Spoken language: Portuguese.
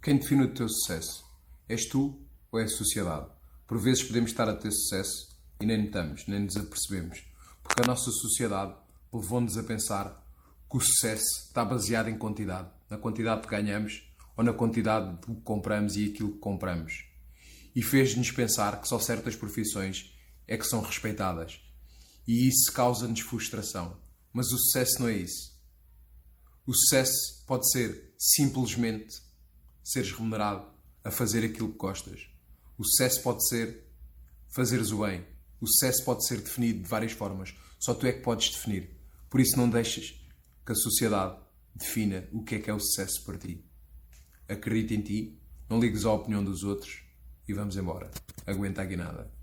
Quem define o teu sucesso? És tu ou é a sociedade? Por vezes podemos estar a ter sucesso e nem notamos, nem nos apercebemos, porque a nossa sociedade levou-nos a pensar que o sucesso está baseado em quantidade, na quantidade que ganhamos ou na quantidade de que compramos e aquilo que compramos. E fez-nos pensar que só certas profissões é que são respeitadas. E isso causa-nos frustração. Mas o sucesso não é isso. O sucesso pode ser simplesmente seres remunerado a fazer aquilo que gostas. O sucesso pode ser fazeres o bem. O sucesso pode ser definido de várias formas. Só tu é que podes definir. Por isso não deixes que a sociedade defina o que é que é o sucesso para ti. Acredita em ti, não ligues à opinião dos outros e vamos embora. Aguenta a guinada.